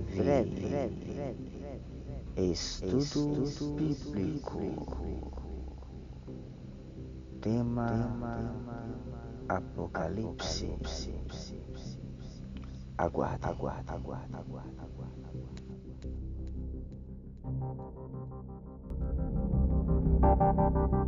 breve, breve, estudo bíblico, tema Apocalipse. Aguarda, aguarda, aguarda, aguarda, aguarda, aguarda.